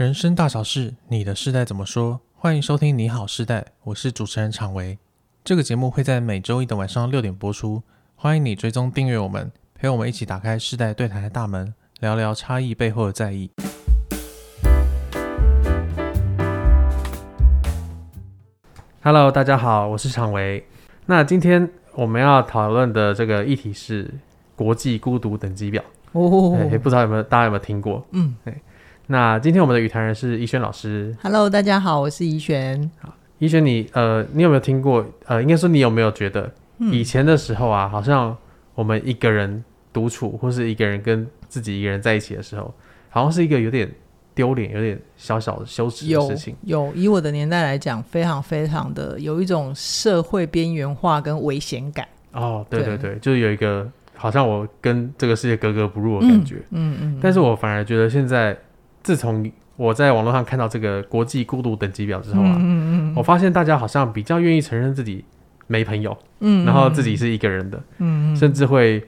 人生大小事，你的世代怎么说？欢迎收听《你好世代》，我是主持人常维。这个节目会在每周一的晚上六点播出。欢迎你追踪订阅我们，陪我们一起打开世代对谈的大门，聊聊差异背后的在意。Hello，大家好，我是常维。那今天我们要讨论的这个议题是国际孤独等级表。哦，哎，不知道有没有大家有没有听过？嗯，那今天我们的语谈人是怡轩老师。Hello，大家好，我是怡轩。好，怡轩，你呃，你有没有听过？呃，应该说你有没有觉得，以前的时候啊，嗯、好像我们一个人独处，或是一个人跟自己一个人在一起的时候，好像是一个有点丢脸、有点小小的羞耻的事情。有，有，以我的年代来讲，非常非常的有一种社会边缘化跟危险感。哦，对对对，对就是有一个好像我跟这个世界格格不入的感觉。嗯嗯，嗯，但是我反而觉得现在。自从我在网络上看到这个国际孤独等级表之后啊，嗯嗯，我发现大家好像比较愿意承认自己没朋友，嗯，然后自己是一个人的，嗯，甚至会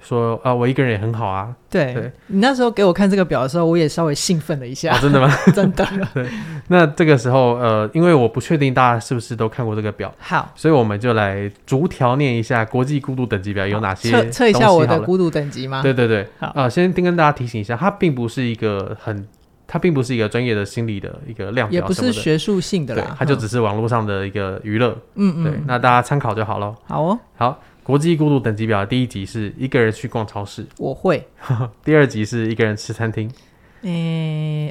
说啊，我一个人也很好啊。对，对你那时候给我看这个表的时候，我也稍微兴奋了一下。哦，真的吗？真的。对，那这个时候呃，因为我不确定大家是不是都看过这个表，好，所以我们就来逐条念一下国际孤独等级表有哪些，测测一下我的孤独等级吗？对对对，好啊，呃，先跟大家提醒一下，它并不是一个很。它并不是一个专业的心理的一个量表，也不是学术性的啦，对，它就只是网络上的一个娱乐，嗯嗯，对，那大家参考就好了。好哦，好，国际孤独等级表第一集是一个人去逛超市，我会。第二集是一个人吃餐厅。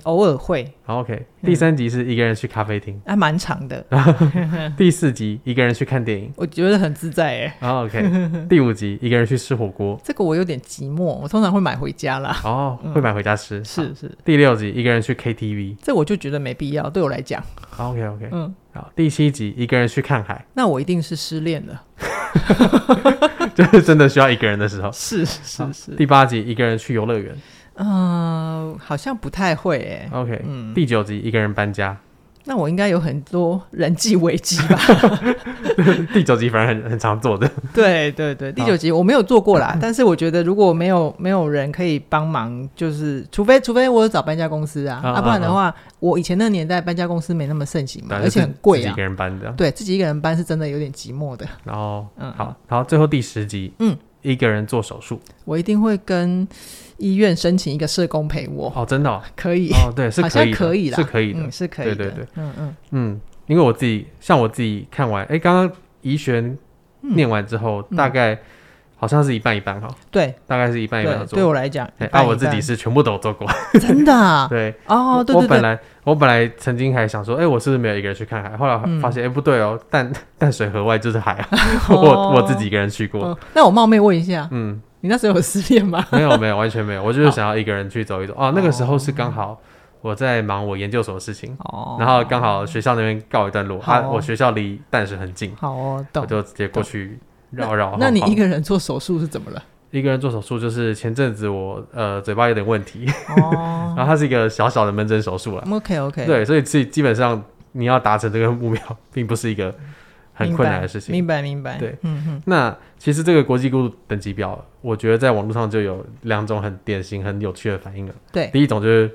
偶尔会。好，OK。第三集是一个人去咖啡厅，还蛮长的。第四集一个人去看电影，我觉得很自在诶。好，OK。第五集一个人去吃火锅，这个我有点寂寞，我通常会买回家啦。哦，会买回家吃。是是。第六集一个人去 KTV，这我就觉得没必要，对我来讲。OK OK。嗯。好，第七集一个人去看海，那我一定是失恋了，就是真的需要一个人的时候。是是是。第八集一个人去游乐园。嗯、呃，好像不太会诶。OK，嗯，第九集一个人搬家，那我应该有很多人际危机吧？第九集反正很很常做的。对对对，第九集我没有做过啦，但是我觉得如果没有没有人可以帮忙，就是除非除非我有找搬家公司啊，啊，啊不然的话，我以前那个年代搬家公司没那么盛行嘛，而且很贵啊。自己一个人搬的，对自己一个人搬是真的有点寂寞的。然后，嗯，好，然后最后第十集，嗯。一个人做手术，我一定会跟医院申请一个社工陪我。哦，真的、哦、可以。哦，对，是可以，好像可以的，是可以的，嗯、是可以的，对对对，嗯嗯。嗯，因为我自己像我自己看完，哎，刚刚怡璇念完之后，嗯、大概。好像是一半一半哈，对，大概是一半一半做。对我来讲，那我自己是全部都做过，真的啊？对，哦，对对对。我本来我本来曾经还想说，哎，我是不是没有一个人去看海？后来发现，哎，不对哦，淡淡 水河外就是海啊。我我自己一个人去过。那我冒昧问一下，嗯，你那时候有失恋吗？没有没有，完全没有。我就是想要一个人去走一走。哦，那个时候是刚好我在忙我研究所的事情，哦然后刚好学校那边告一段落，啊，我学校离淡水很近，好哦，懂。我就直接过去。绕绕，那你一个人做手术是怎么了？一个人做手术就是前阵子我呃嘴巴有点问题，哦，然后它是一个小小的门诊手术了。OK OK，对，所以基基本上你要达成这个目标，并不是一个很困难的事情。明白明白。对，嗯哼。那其实这个国际孤独等级表，我觉得在网络上就有两种很典型、很有趣的反应了。对，第一种就是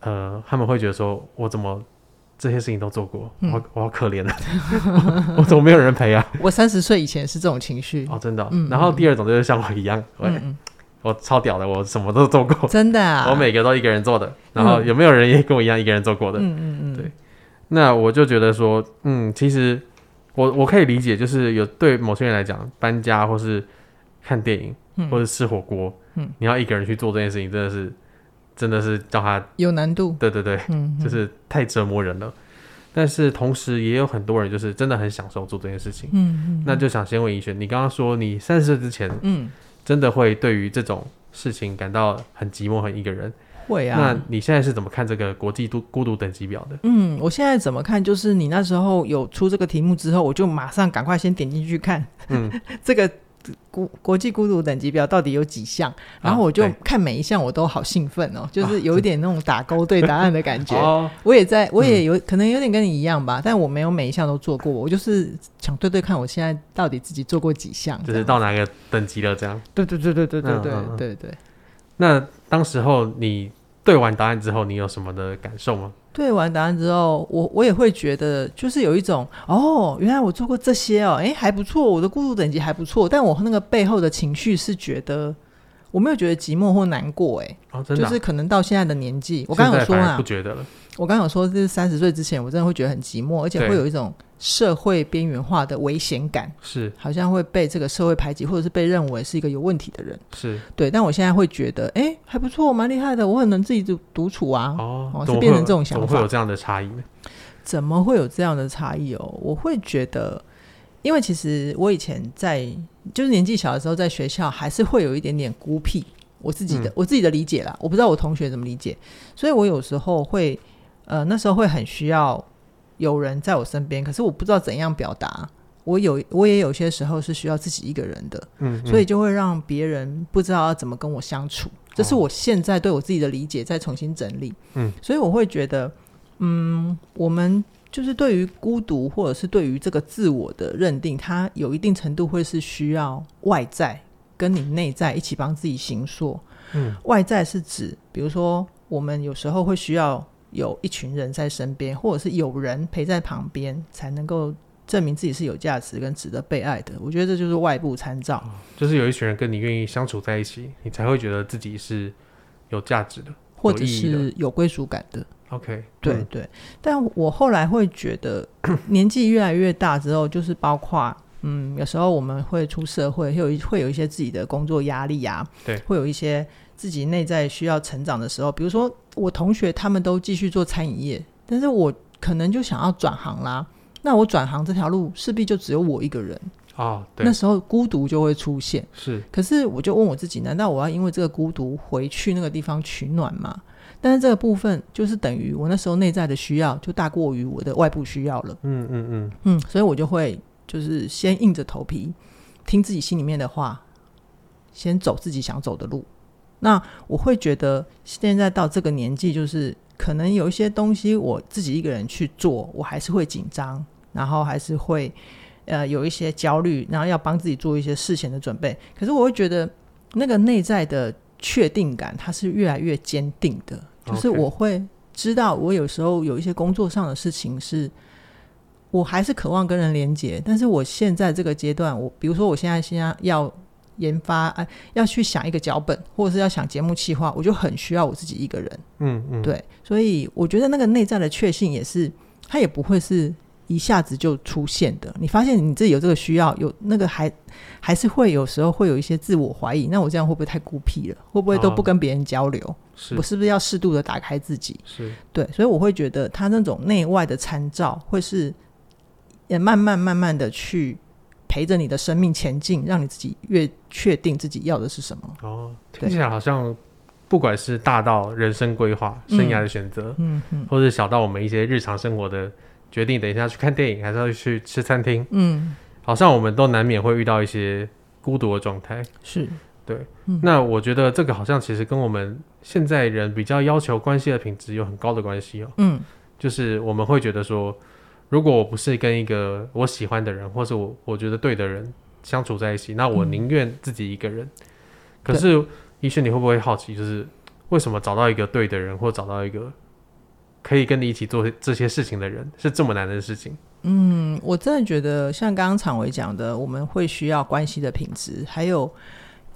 呃他们会觉得说，我怎么？这些事情都做过，嗯、我我好可怜啊！我怎么没有人陪啊？我三十岁以前是这种情绪哦，真的、哦。嗯、然后第二种就是像我一样，嗯嗯我超屌的，我什么都做过，真的啊！我每个都一个人做的。然后有没有人也跟我一样一个人做过的？嗯嗯嗯，对。那我就觉得说，嗯，其实我我可以理解，就是有对某些人来讲，搬家或是看电影，嗯、或者吃火锅，嗯，你要一个人去做这件事情，真的是。真的是叫他有难度，对对对，嗯，就是太折磨人了。但是同时也有很多人就是真的很享受做这件事情，嗯嗯，那就想先问一轩，你刚刚说你三十岁之前，嗯，真的会对于这种事情感到很寂寞、很一个人？会啊。那你现在是怎么看这个国际孤孤独等级表的？嗯，我现在怎么看？就是你那时候有出这个题目之后，我就马上赶快先点进去看，嗯，这个。国国际孤独等级表到底有几项？然后我就看每一项，我都好兴奋哦，就是有一点那种打勾对答案的感觉。我也在，我也有可能有点跟你一样吧，但我没有每一项都做过，我就是想对对看，我现在到底自己做过几项，就是到哪个等级了这样。对对对对对对对对对。那当时候你对完答案之后，你有什么的感受吗？对完答案之后，我我也会觉得，就是有一种哦，原来我做过这些哦，诶，还不错，我的孤独等级还不错，但我那个背后的情绪是觉得。我没有觉得寂寞或难过、欸，哎、哦，真的、啊，就是可能到现在的年纪，我刚刚有说啊，不觉得了。我刚刚有说，这是三十岁之前，我真的会觉得很寂寞，而且会有一种社会边缘化的危险感，是好像会被这个社会排挤，或者是被认为是一个有问题的人，是对。但我现在会觉得，哎、欸，还不错，蛮厉害的，我很能自己独独处啊。哦，哦是变成这种想法，怎么会有这样的差异呢？怎么会有这样的差异哦？我会觉得。因为其实我以前在就是年纪小的时候，在学校还是会有一点点孤僻。我自己的、嗯、我自己的理解啦，我不知道我同学怎么理解，所以我有时候会，呃，那时候会很需要有人在我身边，可是我不知道怎样表达。我有我也有些时候是需要自己一个人的，嗯，嗯，所以就会让别人不知道要怎么跟我相处。这是我现在对我自己的理解，再重新整理。嗯，所以我会觉得，嗯，我们就是对于孤独或者是对于这个自我的认定，它有一定程度会是需要外在。跟你内在一起帮自己行说，嗯，外在是指，比如说我们有时候会需要有一群人在身边，或者是有人陪在旁边，才能够证明自己是有价值跟值得被爱的。我觉得这就是外部参照，就是有一群人跟你愿意相处在一起，你才会觉得自己是有价值的，或者是有归属感的。OK，对对。但我后来会觉得，年纪越来越大之后，就是包括。嗯，有时候我们会出社会，会有会有一些自己的工作压力啊，对，会有一些自己内在需要成长的时候。比如说，我同学他们都继续做餐饮业，但是我可能就想要转行啦。那我转行这条路势必就只有我一个人啊，哦，对，那时候孤独就会出现。是，可是我就问我自己，难道我要因为这个孤独回去那个地方取暖吗？但是这个部分就是等于我那时候内在的需要就大过于我的外部需要了。嗯嗯嗯嗯，所以我就会。就是先硬着头皮听自己心里面的话，先走自己想走的路。那我会觉得现在到这个年纪，就是可能有一些东西我自己一个人去做，我还是会紧张，然后还是会呃有一些焦虑，然后要帮自己做一些事前的准备。可是我会觉得那个内在的确定感，它是越来越坚定的。就是我会知道，我有时候有一些工作上的事情是。我还是渴望跟人连接，但是我现在这个阶段，我比如说我现在现在要研发，哎，要去想一个脚本，或者是要想节目企划，我就很需要我自己一个人。嗯嗯，对，所以我觉得那个内在的确信也是，它也不会是一下子就出现的。你发现你自己有这个需要，有那个还还是会有时候会有一些自我怀疑，那我这样会不会太孤僻了？会不会都不跟别人交流？哦，是，我是不是要适度的打开自己？是对，所以我会觉得他那种内外的参照会是。也慢慢慢慢的去陪着你的生命前进，让你自己越确定自己要的是什么。哦，听起来好像不管是大到人生规划、生涯的选择，嗯或者小到我们一些日常生活的决定，等一下去看电影还是要去吃餐厅，嗯，好像我们都难免会遇到一些孤独的状态。是，对，嗯。那我觉得这个好像其实跟我们现在人比较要求关系的品质有很高的关系哦。嗯，就是我们会觉得说。如果我不是跟一个我喜欢的人，或是我我觉得对的人相处在一起，那我宁愿自己一个人。嗯、可是，医生，你会不会好奇，就是为什么找到一个对的人，或找到一个可以跟你一起做这些事情的人，是这么难的事情？嗯，我真的觉得，像刚刚常伟讲的，我们会需要关系的品质，还有，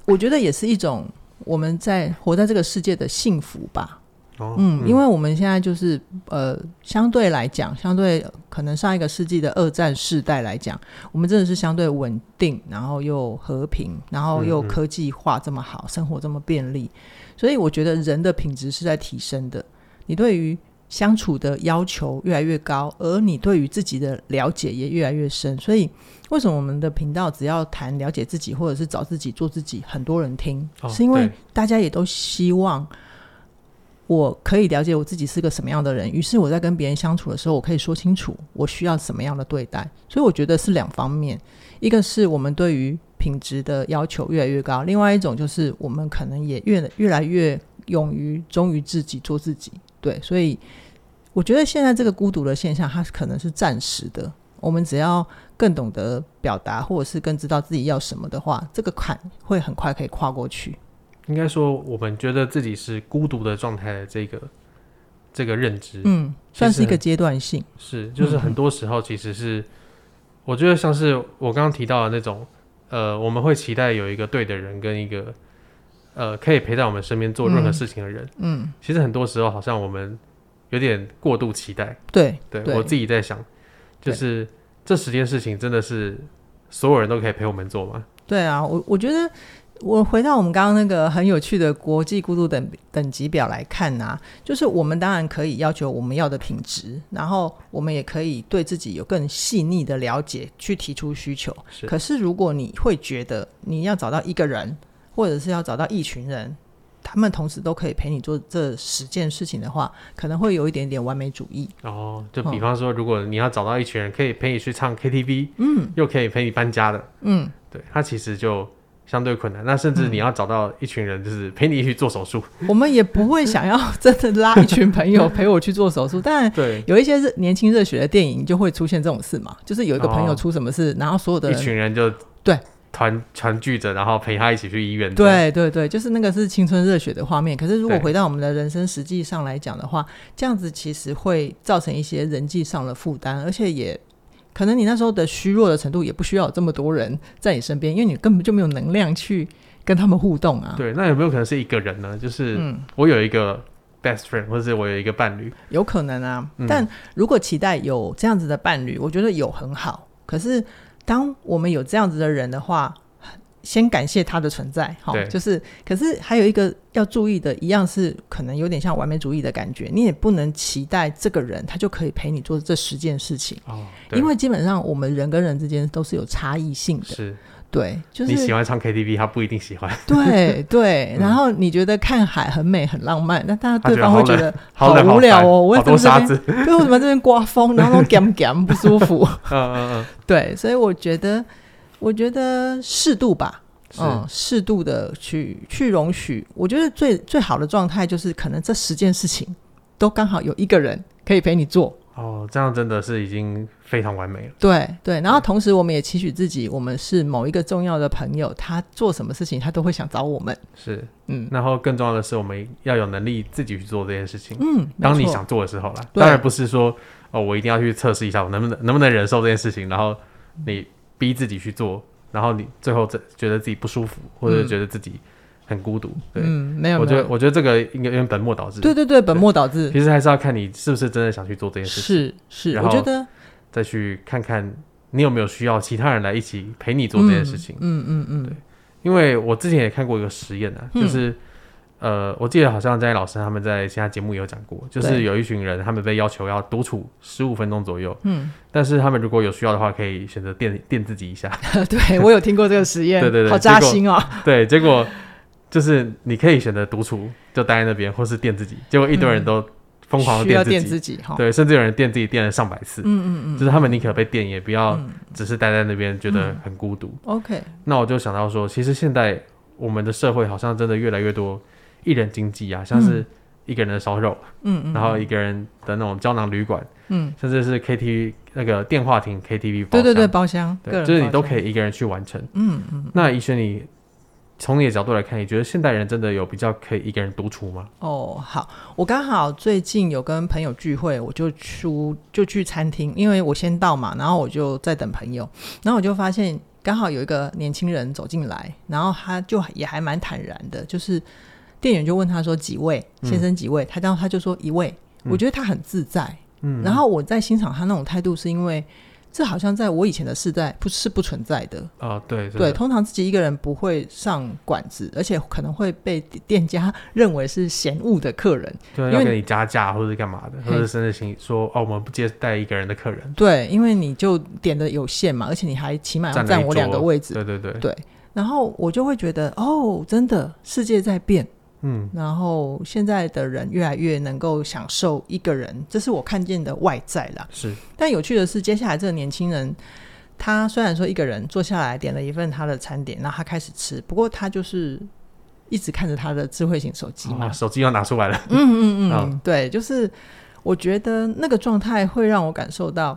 我觉得也是一种我们在活在这个世界的幸福吧。哦、嗯，因为我们现在就是呃，相对来讲，相对可能上一个世纪的二战世代来讲，我们真的是相对稳定，然后又和平，然后又科技化这么好，嗯嗯，生活这么便利，所以我觉得人的品质是在提升的。你对于相处的要求越来越高，而你对于自己的了解也越来越深。所以，为什么我们的频道只要谈了解自己，或者是找自己做自己，很多人听，哦、是因为大家也都希望。我可以了解我自己是个什么样的人，于是我在跟别人相处的时候，我可以说清楚我需要什么样的对待。所以我觉得是两方面，一个是我们对于品质的要求越来越高，另外一种就是我们可能也越越来越勇于忠于自己，做自己。对，所以我觉得现在这个孤独的现象，它可能是暂时的。我们只要更懂得表达，或者是更知道自己要什么的话，这个坎会很快可以跨过去。应该说我们觉得自己是孤独的状态的这个这个认知，嗯，算是一个阶段性，是，就是很多时候其实是，我觉得像是我刚刚提到的那种，呃，我们会期待有一个对的人跟一个呃可以陪在我们身边做任何事情的人，嗯，嗯，其实很多时候好像我们有点过度期待，对，对，对我自己在想，就是这十件事情真的是所有人都可以陪我们做吗？对啊，我我觉得。我回到我们刚刚那个很有趣的国际孤独等等级表来看啊，就是我们当然可以要求我们要的品质，然后我们也可以对自己有更细腻的了解，去提出需求。是。可是如果你会觉得你要找到一个人，或者是要找到一群人，他们同时都可以陪你做这十件事情的话，可能会有一点点完美主义。哦，就比方说，如果你要找到一群人可以陪你去唱 KTV，嗯，又可以陪你搬家的，嗯，对，他其实就。相对困难，那甚至你要找到一群人，就是陪你一起做手术，嗯。我们也不会想要真的拉一群朋友陪我去做手术，但对有一些热年轻热血的电影就会出现这种事嘛，就是有一个朋友出什么事，哦、然后所有的一群人就对团团聚着，然后陪他一起去医院。对对对，就是那个是青春热血的画面。可是如果回到我们的人生实际上来讲的话，这样子其实会造成一些人际上的负担，而且也。可能你那时候的虚弱的程度也不需要有这么多人在你身边，因为你根本就没有能量去跟他们互动啊。对，那有没有可能是一个人呢？就是我有一个 best friend，或者是我有一个伴侣，有可能啊。嗯、但如果期待有这样子的伴侣，我觉得有很好。可是当我们有这样子的人的话，先感谢他的存在，哈，就是，可是还有一个要注意的，一样是可能有点像完美主义的感觉，你也不能期待这个人他就可以陪你做这十件事情，哦，因为基本上我们人跟人之间都是有差异性的，是，对，就是你喜欢唱 KTV，他不一定喜欢，对对，然后你觉得看海很美很浪漫，那大家对方会觉得好无聊哦，我为什么这边，为什么这边刮风，然后都 干干不舒服，嗯嗯嗯，对，所以我觉得。我觉得适度吧，嗯，适度的去去容许。我觉得最最好的状态就是，可能这十件事情都刚好有一个人可以陪你做。哦，这样真的是已经非常完美了。对对，然后同时我们也期许自己，我们是某一个重要的朋友，他做什么事情他都会想找我们。是，嗯，然后更重要的是，我们要有能力自己去做这件事情。嗯，当你想做的时候啦，当然不是说哦，我一定要去测试一下我能不能能不能忍受这件事情，然后你。逼自己去做，然后你最后觉得自己不舒服，或者觉得自己很孤独。对，嗯，没有，我觉得我觉得这个应该有点本末倒置。对对对，本末倒置。其实还是要看你是不是真的想去做这件事情。是是，然后我觉得再去看看你有没有需要其他人来一起陪你做这件事情。嗯嗯嗯，对，因为我之前也看过一个实验啊，就是。呃，我记得好像在老师他们在其他节目也有讲过，就是有一群人，他们被要求要独处十五分钟左右。嗯，但是他们如果有需要的话，可以选择电电自己一下。对，我有听过这个实验，对对对，好扎心哦。对，结果就是你可以选择独处，就待在那边，或是电自己。结果一堆人都疯狂的电自己，自己对，甚至有人电自己电了上百次。嗯嗯嗯，就是他们宁可被电，也不要只是待在那边觉得很孤独。OK，那我就想到说，其实现在我们的社会好像真的越来越多。一人经济啊，像是一个人的烧肉，嗯嗯，然后一个人的那种胶囊旅馆，嗯，甚至是 KTV 那个电话亭 KTV 包厢，对对对，包厢，对，就是你都可以一个人去完成，嗯嗯。那宜轩，你从你的角度来看，你觉得现代人真的有比较可以一个人独处吗？哦，好，我刚好最近有跟朋友聚会，我就出就去餐厅，因为我先到嘛，然后我就在等朋友，然后我就发现刚好有一个年轻人走进来，然后他就也还蛮坦然的，就是。店员就问他说：“几位先生？几位？”他然后他就说：“一位。”我觉得他很自在。嗯，然后我在欣赏他那种态度，是因为这好像在我以前的世代不是不存在的。哦，对对，通常自己一个人不会上馆子，而且可能会被店家认为是嫌恶的客人，对，因为给你加价或者是干嘛的，或者甚至请说：“哦，我们不接待一个人的客人。”对，因为你就点的有限嘛，而且你还起码要占我两个位置。对对对对，然后我就会觉得，哦，真的世界在变。嗯，然后现在的人越来越能够享受一个人，这是我看见的外在啦。是，但有趣的是，接下来这个年轻人，他虽然说一个人坐下来点了一份他的餐点，然后他开始吃，不过他就是一直看着他的智慧型手机嘛，哦、手机要拿出来了。嗯嗯嗯，哦、对，就是我觉得那个状态会让我感受到，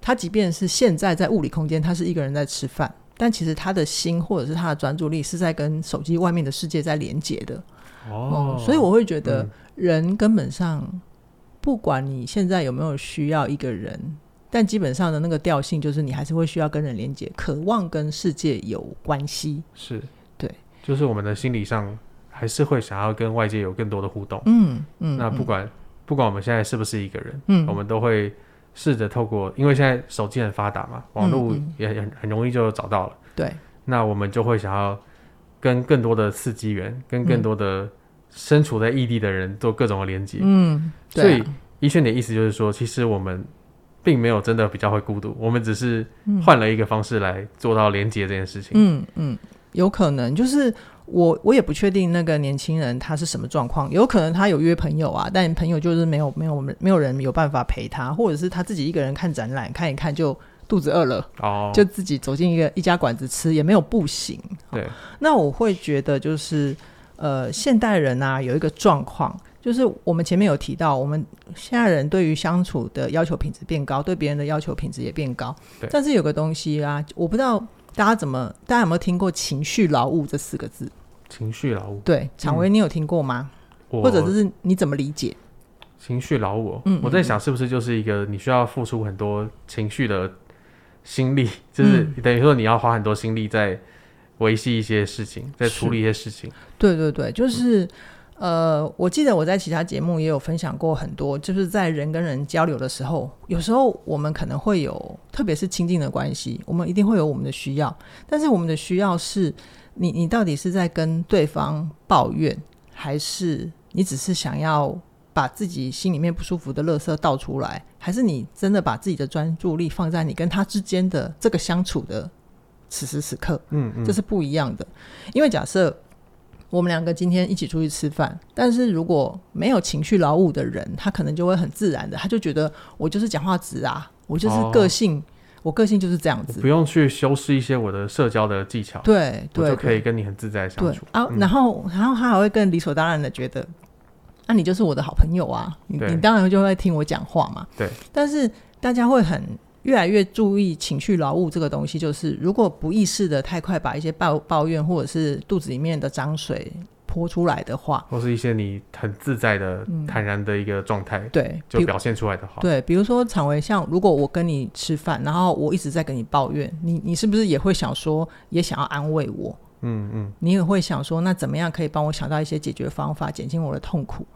他即便是现在在物理空间，他是一个人在吃饭，但其实他的心或者是他的专注力是在跟手机外面的世界在连接的。哦、嗯，所以我会觉得人根本上，不管你现在有没有需要一个人，但基本上的那个调性就是你还是会需要跟人连接，渴望跟世界有关系。是，对，就是我们的心理上还是会想要跟外界有更多的互动。嗯嗯，那不管、嗯、不管我们现在是不是一个人，嗯，我们都会。试着透过，因为现在手机很发达嘛，网络也很很容易就找到了。对，那我们就会想要跟更多的刺激源，跟更多的身处在异地的人做各种的连接。嗯，所以怡萱的意思就是说，其实我们并没有真的比较会孤独，我们只是换了一个方式来做到连接这件事情。嗯嗯，有可能就是。我我也不确定那个年轻人他是什么状况，有可能他有约朋友啊，但朋友就是没有没有没有人有办法陪他，或者是他自己一个人看展览，看一看就肚子饿了，哦，就自己走进一个一家馆子吃，也没有不行。对，那我会觉得就是呃，现代人啊有一个状况，就是我们前面有提到，我们现在人对于相处的要求品质变高，对别人的要求品质也变高，对，但是有个东西啊，我不知道。大家怎么？大家有没有听过“情绪劳务”这四个字？情绪劳务，对，常威，你有听过吗？嗯、或者是你怎么理解？情绪劳务，嗯，我在想是不是就是一个你需要付出很多情绪的心力，就是等于说你要花很多心力在维系一些事情，在处理一些事情。对对对，就是。嗯呃，我记得我在其他节目也有分享过很多，就是在人跟人交流的时候，有时候我们可能会有，特别是亲近的关系，我们一定会有我们的需要。但是我们的需要是，你你到底是在跟对方抱怨，还是你只是想要把自己心里面不舒服的垃圾倒出来，还是你真的把自己的专注力放在你跟他之间的这个相处的此时此刻？嗯嗯，这是不一样的。因为假设。我们两个今天一起出去吃饭，但是如果没有情绪劳务的人，他可能就会很自然的，他就觉得我就是讲话直啊，我就是个性，哦、我个性就是这样子，不用去修饰一些我的社交的技巧，对，对，我就可以跟你很自在相处啊。然后，然后他还会更理所当然的觉得，那、啊、你就是我的好朋友啊，你你当然就会听我讲话嘛。对，但是大家会很。越来越注意情绪劳务这个东西，就是如果不意识的太快把一些抱抱怨或者是肚子里面的脏水泼出来的话，或是一些你很自在的、嗯、坦然的一个状态，对，就表现出来的话，对，比如说常为，像如果我跟你吃饭，然后我一直在跟你抱怨，你你是不是也会想说，也想要安慰我？嗯嗯，你也会想说，那怎么样可以帮我想到一些解决方法，减轻我的痛苦？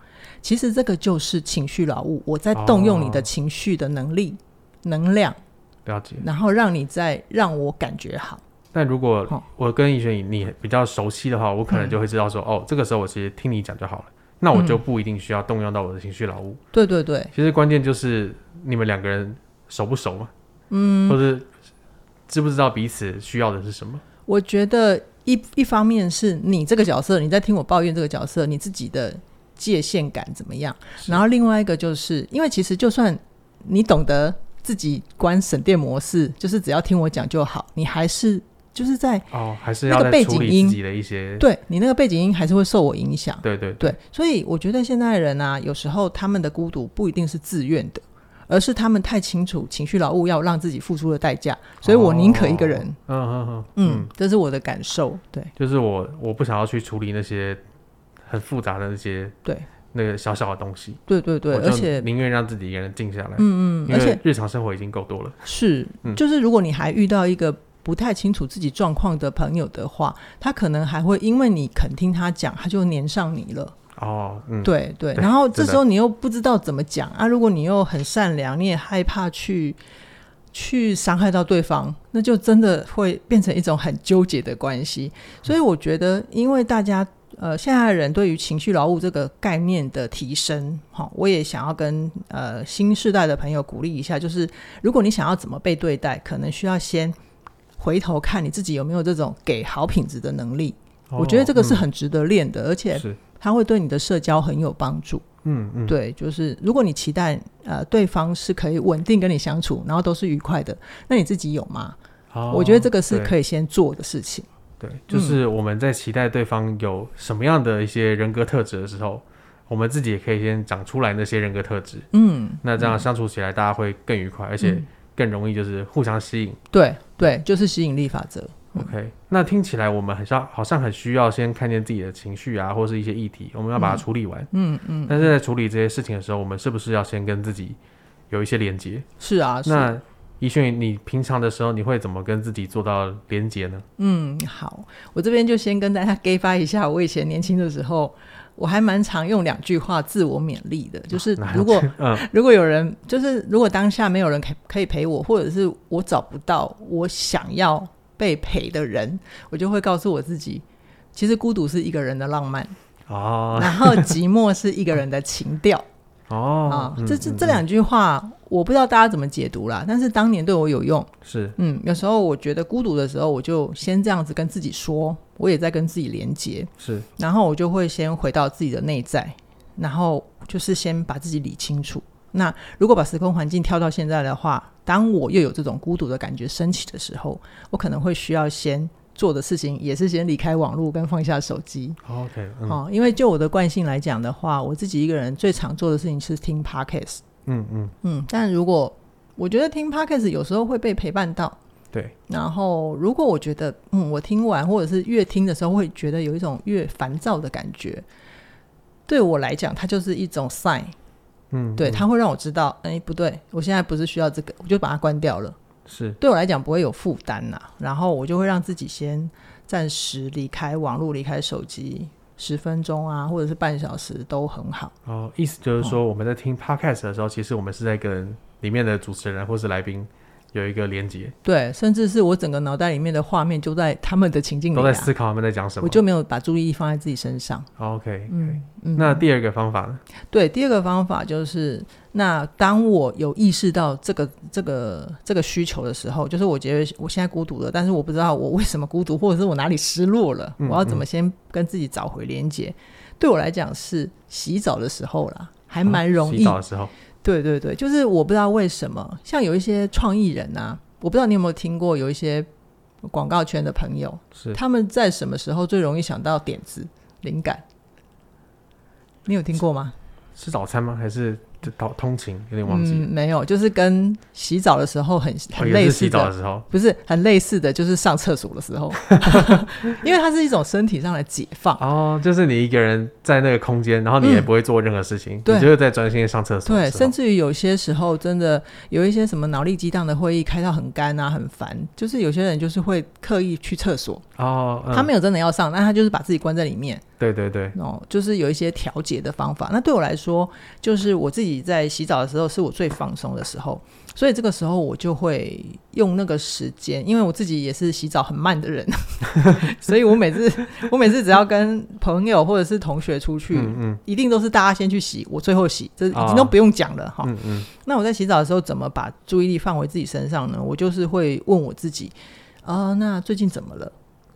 其实这个就是情绪劳务，我在动用你的情绪的能力、哦、能量。了解，然后让你再让我感觉好。但如果我跟怡萱你比较熟悉的话，我可能就会知道说，嗯、哦，这个时候我其实听你讲就好了，那我就不一定需要动用到我的情绪劳务。对对对，其实关键就是你们两个人熟不熟嘛，嗯，或者知不知道彼此需要的是什么？我觉得一一方面是你这个角色，你在听我抱怨这个角色，你自己的界限感怎么样？然后另外一个就是因为其实就算你懂得。自己关省电模式，就是只要听我讲就好。你还是就是在哦，还是那个背景音的一些，对你那个背景音还是会受我影响。对对对，对，所以我觉得现在人啊，有时候他们的孤独不一定是自愿的，而是他们太清楚情绪劳务要让自己付出的代价，所以我宁可一个人。哦、嗯嗯嗯嗯，这是我的感受。对，就是我我不想要去处理那些很复杂的那些对。那个小小的东西，对对对，而且宁愿让自己一个人静下来。嗯嗯，而且日常生活已经够多了。是，嗯、就是如果你还遇到一个不太清楚自己状况的朋友的话，他可能还会因为你肯听他讲，他就黏上你了。哦，嗯，对对。然后这时候你又不知道怎么讲啊，如果你又很善良，你也害怕去去伤害到对方，那就真的会变成一种很纠结的关系。所以我觉得，因为大家。呃，现在的人对于情绪劳务这个概念的提升，好，我也想要跟呃新时代的朋友鼓励一下，就是如果你想要怎么被对待，可能需要先回头看你自己有没有这种给好品质的能力。哦、我觉得这个是很值得练的，嗯、而且它会对你的社交很有帮助。嗯嗯，对，就是如果你期待呃对方是可以稳定跟你相处，然后都是愉快的，那你自己有吗？哦、我觉得这个是可以先做的事情。对，就是我们在期待对方有什么样的一些人格特质的时候，嗯、我们自己也可以先长出来那些人格特质。嗯，那这样相处起来大家会更愉快，嗯、而且更容易就是互相吸引。对对，就是吸引力法则。OK，那听起来我们很像好像很需要先看见自己的情绪啊，或是一些议题，我们要把它处理完。嗯嗯。但是在处理这些事情的时候，我们是不是要先跟自己有一些连接？是啊。那一迅，你平常的时候你会怎么跟自己做到连接呢？嗯，好，我这边就先跟大家给发一下，我以前年轻的时候，我还蛮常用两句话自我勉励的，就是如果、嗯、如果有人，就是如果当下没有人可可以陪我，或者是我找不到我想要被陪的人，我就会告诉我自己，其实孤独是一个人的浪漫哦，然后寂寞是一个人的情调。哦，啊，这这这两句话，我不知道大家怎么解读啦，但是当年对我有用。是，嗯，有时候我觉得孤独的时候，我就先这样子跟自己说，我也在跟自己连接。是，然后我就会先回到自己的内在，然后就是先把自己理清楚。那如果把时空环境跳到现在的话，当我又有这种孤独的感觉升起的时候，我可能会需要先。做的事情也是先离开网络跟放下手机。OK，嗯，哦，因为就我的惯性来讲的话，我自己一个人最常做的事情是听 Podcast。嗯嗯嗯，但如果我觉得听 Podcast 有时候会被陪伴到，对。然后如果我觉得嗯，我听完或者是越听的时候会觉得有一种越烦躁的感觉，对我来讲，它就是一种 sign。嗯，对，它会让我知道，哎，不对，我现在不是需要这个，我就把它关掉了。是对我来讲不会有负担呐，然后我就会让自己先暂时离开网络，离开手机十分钟啊，或者是半小时都很好。哦，意思就是说我们在听 Podcast 的时候，哦、其实我们是在跟里面的主持人或是来宾。有一个连接，对，甚至是我整个脑袋里面的画面就在他们的情境里、啊，都在思考他们在讲什么，我就没有把注意力放在自己身上。OK，嗯，嗯，那第二个方法呢？对，第二个方法就是，那当我有意识到这个这个这个需求的时候，就是我觉得我现在孤独了，但是我不知道我为什么孤独，或者是我哪里失落了，嗯、我要怎么先跟自己找回连接？嗯、对我来讲是洗澡的时候啦，还蛮容易。哦、洗澡的时候。对对对，就是我不知道为什么，像有一些创意人啊，我不知道你有没有听过，有一些广告圈的朋友，是他们在什么时候最容易想到点子、灵感？你有听过吗？吃早餐吗？还是？通通勤有点忘记、嗯，没有，就是跟洗澡的时候很很类似洗澡的时候。不是很类似的，就是上厕所的时候，因为它是一种身体上的解放。哦，就是你一个人在那个空间，然后你也不会做任何事情，嗯、你就是在专心上厕所，对，甚至于有些时候真的有一些什么脑力激荡的会议开到很干啊，很烦，就是有些人就是会刻意去厕所。哦、嗯，他没有真的要上，但他就是把自己关在里面。对对对，哦，就是有一些调节的方法。那对我来说，就是我自己在洗澡的时候是我最放松的时候，所以这个时候我就会用那个时间，因为我自己也是洗澡很慢的人，所以我每次我每次只要跟朋友或者是同学出去，嗯嗯，一定都是大家先去洗，我最后洗，这已经都不用讲了哈。嗯嗯。那我在洗澡的时候怎么把注意力放回自己身上呢？我就是会问我自己，啊，那最近怎么了？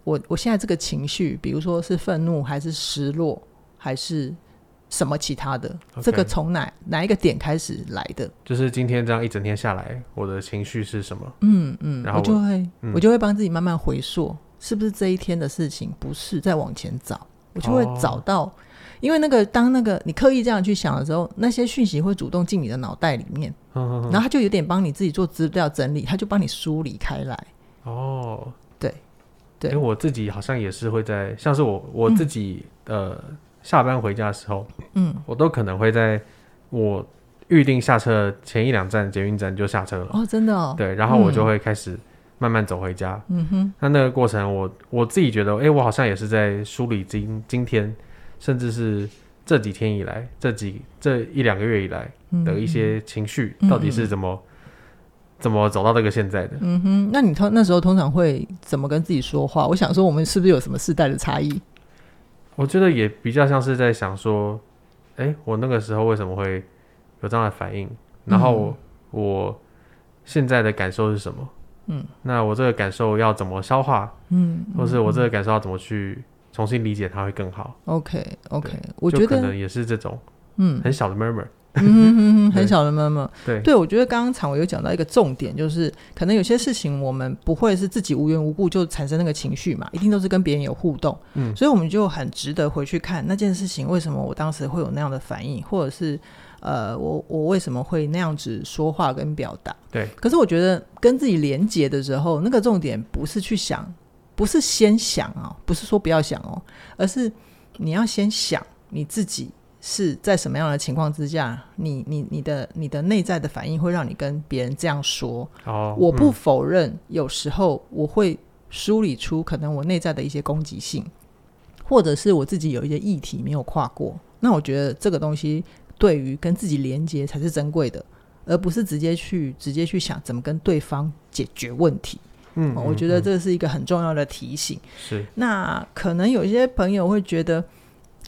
我我现在这个情绪，比如说是愤怒，还是失落，还是什么其他的？Okay. 这个从哪哪一个点开始来的？就是今天这样一整天下来，我的情绪是什么？嗯嗯，然后我，我就会、嗯、我就会帮自己慢慢回溯，是不是这一天的事情？不是，再往前找，我就会找到。哦、因为那个当那个你刻意这样去想的时候，那些讯息会主动进你的脑袋里面，然后他就有点帮你自己做资料整理，他就帮你梳理开来。哦。对对因为我自己好像也是会在，像是我我自己、嗯、呃下班回家的时候，嗯，我都可能会在我预定下车前一两站捷运站就下车了。哦，真的哦。对，然后我就会开始慢慢走回家。嗯哼。那那个过程我，我我自己觉得，哎、欸，我好像也是在梳理今今天，甚至是这几天以来，这几这一两个月以来的一些情绪，到底是怎么。怎么走到这个现在的？嗯哼，那你通那时候通常会怎么跟自己说话？我想说，我们是不是有什么世代的差异？我觉得也比较像是在想说，哎、欸，我那个时候为什么会有这样的反应？然后我现在的感受是什么？嗯，那我这个感受要怎么消化？嗯，或是我这个感受要怎么去重新理解它会更好？OK，OK，我觉得可能也是这种，嗯，很小的 murmur。嗯很小的妈妈。对，对我觉得刚刚昶维有讲到一个重点，就是可能有些事情我们不会是自己无缘无故就产生那个情绪嘛，一定都是跟别人有互动。嗯，所以我们就很值得回去看那件事情，为什么我当时会有那样的反应，或者是呃，我我为什么会那样子说话跟表达？对。可是我觉得跟自己连接的时候，那个重点不是去想不是先想啊，不是说不要想哦，而是你要先想你自己是在什么样的情况之下，你你你的你的内在的反应会让你跟别人这样说。哦，我不否认，嗯，有时候我会梳理出可能我内在的一些攻击性，或者是我自己有一些议题没有跨过。那我觉得这个东西对于跟自己连接才是珍贵的，而不是直接去直接去想怎么跟对方解决问题。嗯，我觉得这是一个很重要的提醒。是，那可能有些朋友会觉得，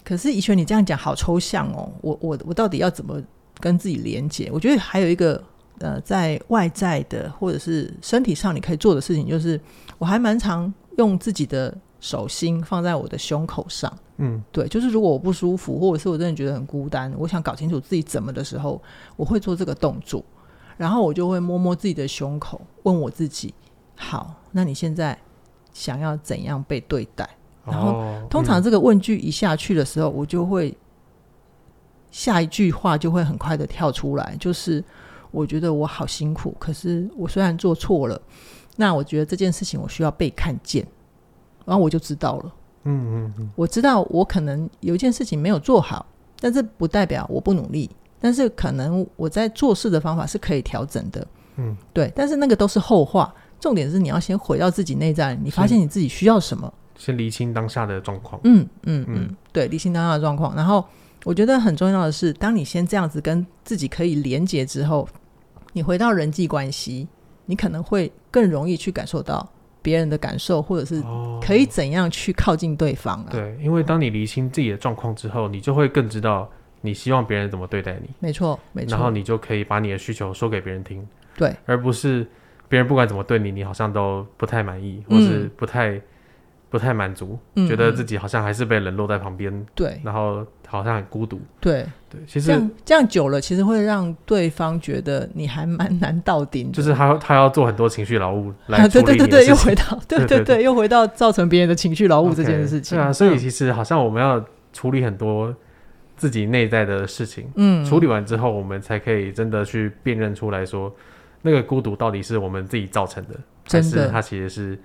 可是怡璇你这样讲好抽象哦，我我我到底要怎么跟自己连接？我觉得还有一个呃，在外在的或者是身体上你可以做的事情，就是我还蛮常用自己的手心放在我的胸口上。嗯，对，就是如果我不舒服，或者是我真的觉得很孤单，我想搞清楚自己怎么的时候，我会做这个动作，然后我就会摸摸自己的胸口，问我自己。好，那你现在想要怎样被对待？然后、通常这个问句一下去的时候，我就会下一句话就会很快的跳出来，就是我觉得我好辛苦，可是我虽然做错了，那我觉得这件事情我需要被看见，然后我就知道了。嗯嗯嗯，我知道我可能有一件事情没有做好，但这不代表我不努力，但是可能我在做事的方法是可以调整的。嗯，对，但是那个都是后话。重点是你要先回到自己内在，你发现你自己需要什么，先厘清当下的状况。嗯嗯嗯，对，厘清当下的状况。然后我觉得很重要的是，当你先这样子跟自己可以连接之后，你回到人际关系，你可能会更容易去感受到别人的感受，或者是可以怎样去靠近对方啊。对，因为当你厘清自己的状况之后，你就会更知道你希望别人怎么对待你。没错，没错。然后你就可以把你的需求说给别人听。对，而不是。别人不管怎么对你，你好像都不太满意，或是不太、嗯、不太满足、嗯，觉得自己好像还是被冷落在旁边。对，然后好像很孤独。对对，其实这样这样久了，其实会让对方觉得你还蛮难到顶。就是他他要做很多情绪劳务来处对对对对，又回到对对对，又回到造成别人的情绪劳务这件事情。对、啊，所以其实好像我们要处理很多自己内在的事情。嗯，处理完之后，我们才可以真的去辨认出来说。那个孤独到底是我们自己造成的，还是它其实是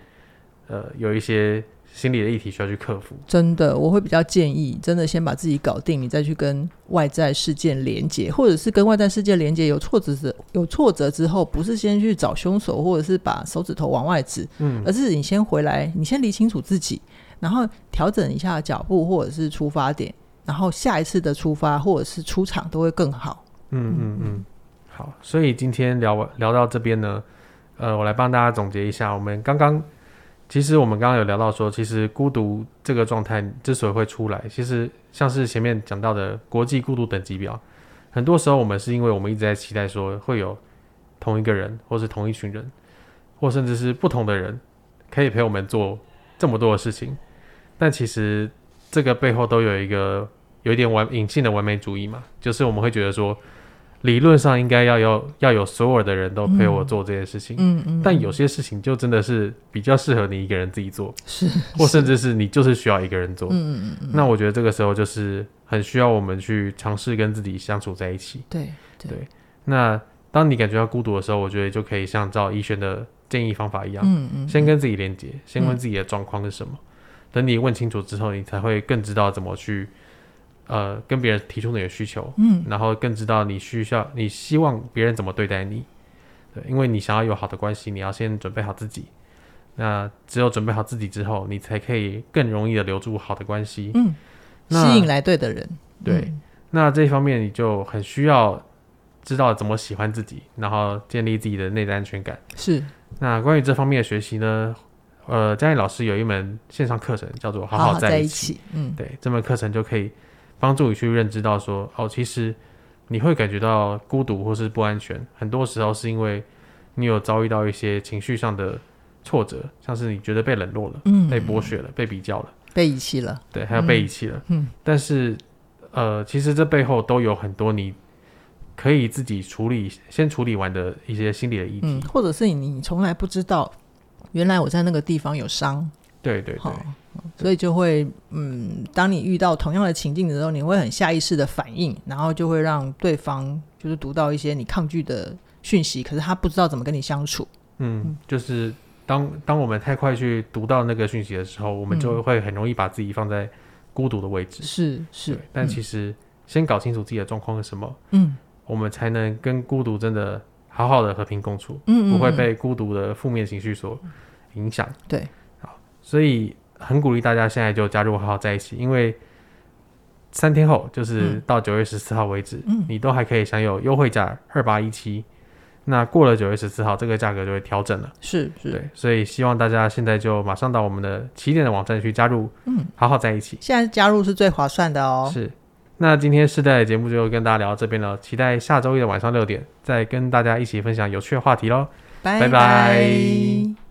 呃有一些心理的议题需要去克服？真的，我会比较建议，真的先把自己搞定，你再去跟外在事件连接，或者是跟外在世界连接有挫折时，有挫折之后，不是先去找凶手，或者是把手指头往外指，嗯，而是你先回来，你先理清楚自己，然后调整一下脚步或者是出发点，然后下一次的出发或者是出场都会更好。嗯嗯嗯。好，所以今天聊聊到这边呢，呃，我来帮大家总结一下。我们刚刚其实我们刚刚有聊到说，其实孤独这个状态之所以会出来，其实像是前面讲到的国际孤独等级表，很多时候我们是因为我们一直在期待说会有同一个人，或是同一群人，或甚至是不同的人可以陪我们做这么多的事情，但其实这个背后都有一个有一点完隐性的完美主义嘛，就是我们会觉得说。理论上应该要有要有所有的人都陪我做这件事情，嗯嗯，但有些事情就真的是比较适合你一个人自己做，是，或甚至是你就是需要一个人做，嗯嗯嗯，那我觉得这个时候就是很需要我们去尝试跟自己相处在一起，对对，对。那当你感觉到孤独的时候，我觉得就可以像照医轩的建议方法一样，嗯嗯，先跟自己连接，先问自己的状况是什么，等你问清楚之后，你才会更知道怎么去。呃，跟别人提出你的需求，嗯，然后更知道你需要，你希望别人怎么对待你，对，因为你想要有好的关系，你要先准备好自己。那只有准备好自己之后，你才可以更容易的留住好的关系，嗯，吸引来对的人。对，嗯，那这一方面你就很需要知道怎么喜欢自己，然后建立自己的内在安全感。是。那关于这方面的学习呢，呃，嘉义老师有一门线上课程叫做《好好在一起》，好好在一起，嗯，对，这门课程就可以。帮助你去认知到说，哦，其实你会感觉到孤独或是不安全，很多时候是因为你有遭遇到一些情绪上的挫折，像是你觉得被冷落了，嗯，被剥削了，被比较了，被遗弃了，对，还有被遗弃了，嗯，但是，呃，其实这背后都有很多你可以自己处理、先处理完的一些心理的议题，嗯，或者是你你从来不知道，原来我在那个地方有伤，对对对。所以就会，嗯，当你遇到同样的情境的时候，你会很下意识的反应，然后就会让对方就是读到一些你抗拒的讯息，可是他不知道怎么跟你相处。嗯，就是当当我们太快去读到那个讯息的时候，我们就会很容易把自己放在孤独的位置。是是，但其实先搞清楚自己的状况是什么，嗯，我们才能跟孤独真的好好的和平共处，嗯，不会被孤独的负面情绪所影响。对，好，所以很鼓励大家现在就加入好好在一起，因为三天后就是到九月十四号为止，嗯，你都还可以享有优惠价二八一七。那过了九月十四号，这个价格就会调整了。是是，对，所以希望大家现在就马上到我们的起点的网站去加入，嗯，好好在一起。现在加入是最划算的哦。是，那今天世代的节目就跟大家聊到这边了，期待下周一的晚上六点再跟大家一起分享有趣的话题喽。拜拜。